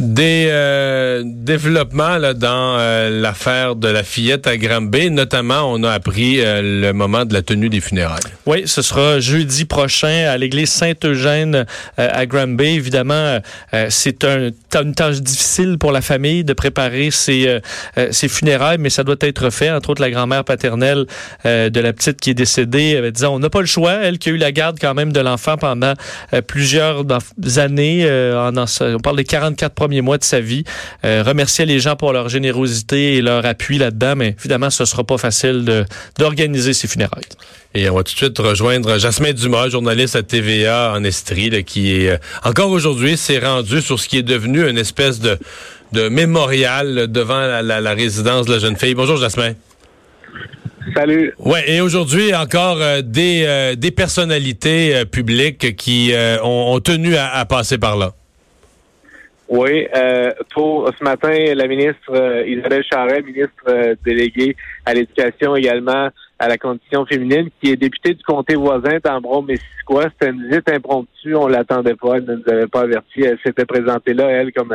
Des euh, développements là, dans euh, l'affaire de la fillette à Granby. Notamment, on a appris euh, le moment de la tenue des funérailles. Oui, ce sera jeudi prochain à l'église Saint-Eugène à Granby. Évidemment, c'est un, une tâche difficile pour la famille de préparer ses, ses funérailles, mais ça doit être fait. Entre autres, la grand-mère paternelle de la petite qui est décédée dit on n'a pas le choix. Elle qui a eu la garde quand même de l'enfant pendant plusieurs années. En, on parle des 44 premiers mois de sa vie. Euh, remercier les gens pour leur générosité et leur appui là-dedans, mais évidemment, ce sera pas facile d'organiser ces funérailles. Et on va tout de suite rejoindre Jasmin Dumas, journaliste à TVA en Estrie, qui est euh, encore aujourd'hui s'est rendu sur ce qui est devenu une espèce de, de mémorial devant la, résidence de la jeune fille. Bonjour Jasmin. Salut. Ouais, et aujourd'hui encore euh, des, des personnalités publiques qui ont, tenu à passer par là. Oui, euh, pour ce matin, la ministre euh, Isabelle Charret, ministre euh, déléguée à l'éducation également à la condition féminine, qui est députée du comté voisin d'Ambron-Missisquoi. C'était une visite impromptue, on l'attendait pas, elle ne nous avait pas averti. Elle s'était présentée là, elle, comme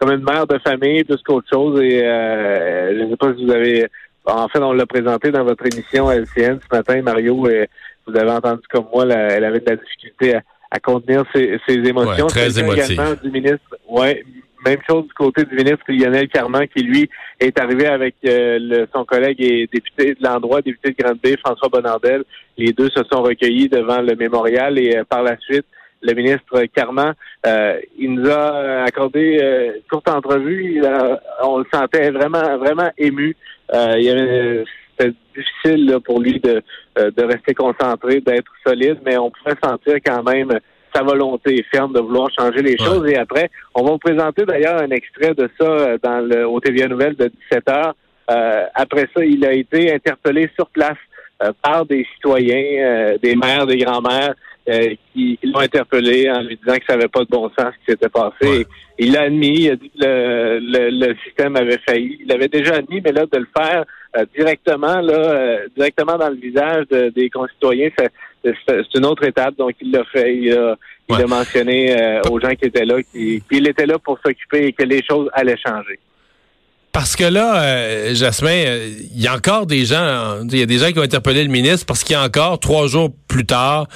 comme une mère de famille, plus qu'autre chose. Et euh, je ne sais pas si vous avez... En fait, on l'a présenté dans votre émission LCN ce matin, Mario, vous avez entendu comme moi, elle avait de la difficulté à à contenir ses, émotions. très émotif. du ministre, ouais, même chose du côté du ministre Lionel Carman, qui lui est arrivé avec euh, son collègue et député de l'endroit, député de Grande-Bay, François Bonandel. Les deux se sont recueillis devant le mémorial et euh, par la suite, le ministre Carman, euh, il nous a accordé une courte entrevue. on le sentait vraiment, vraiment ému. il y avait c'était difficile pour lui de, euh, de rester concentré, d'être solide, mais on pouvait sentir quand même sa volonté ferme de vouloir changer les choses. Et après, on va vous présenter d'ailleurs un extrait de ça euh, dans le, au TVA Nouvelle de 17 heures. Euh, après ça, il a été interpellé sur place par des citoyens, des mères, des grands-mères qui, l'ont interpellé en lui disant que ça n'avait pas de bon sens ce qui s'était passé. Il l'a admis, il a dit que le, le, le, système avait failli. Il avait déjà admis, mais là, de le faire euh, directement là, euh, directement dans le visage des concitoyens, c'est une autre étape. Donc il l'a fait, il a, mentionné euh, aux gens qui étaient là, qu'il était là pour s'occuper et que les choses allaient changer. Parce que là, Jasmin, il y a encore des gens, il y a des gens qui ont interpellé le ministre parce qu'il y a encore trois jours plus tard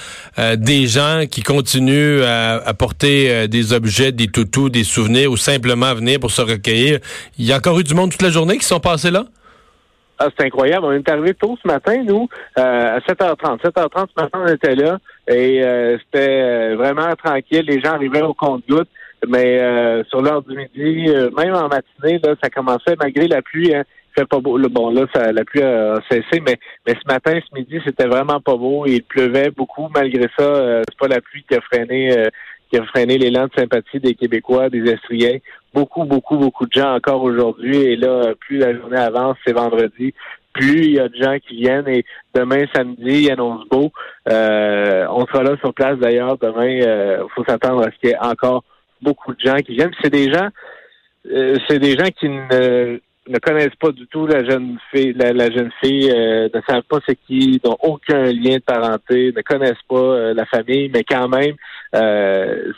des gens qui continuent à, à porter des objets, des toutous, des souvenirs ou simplement venir pour se recueillir. Il y a encore eu du monde toute la journée qui sont passés là? Ah, c'est incroyable. On est arrivé tôt ce matin, nous, euh, à 7h30. 7h30 ce matin, on était là et euh, c'était euh, vraiment tranquille. Les gens arrivaient au compte-gouttes, mais sur l'heure du midi, même en matinée, là, ça commençait malgré la pluie. Hein, fait pas beau. Bon, là, ça, la pluie a cessé, mais, mais ce matin, ce midi, c'était vraiment pas beau. Il pleuvait beaucoup. Malgré ça, c'est pas la pluie qui a freiné qui a freiné l'élan de sympathie des Québécois, des Estriens. Beaucoup, beaucoup, beaucoup de gens encore aujourd'hui. Et là, plus la journée avance, c'est vendredi, plus il y a de gens qui viennent. Et demain, samedi, il annonce beau. Euh, on sera là sur place d'ailleurs. Demain, il euh, faut s'attendre à ce qu'il y ait encore beaucoup de gens qui viennent. C'est des gens, euh, c'est des gens qui ne ne connaissent pas du tout la jeune fille, la, jeune fille, euh, ne savent pas c'est qui, n'ont aucun lien de parenté, ne connaissent pas euh, la famille, mais quand même, euh,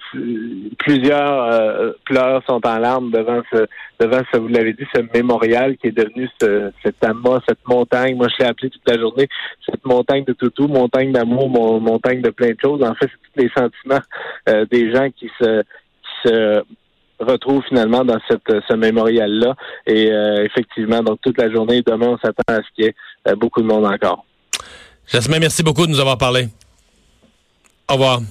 plusieurs pleurs sont en larmes devant ce, devant ce, vous l'avez dit, ce mémorial qui est devenu ce, cet amas, cette montagne. Moi, je l'ai appelé toute la journée, cette montagne de toutou, montagne d'amour, montagne de plein de choses. En fait, c'est tous les sentiments des gens qui se, qui se retrouve finalement dans cette, ce mémorial-là. Et euh, effectivement, donc toute la journée, demain, on s'attend à ce qu'il y ait euh, beaucoup de monde encore. Jasmin, merci beaucoup de nous avoir parlé. Au revoir.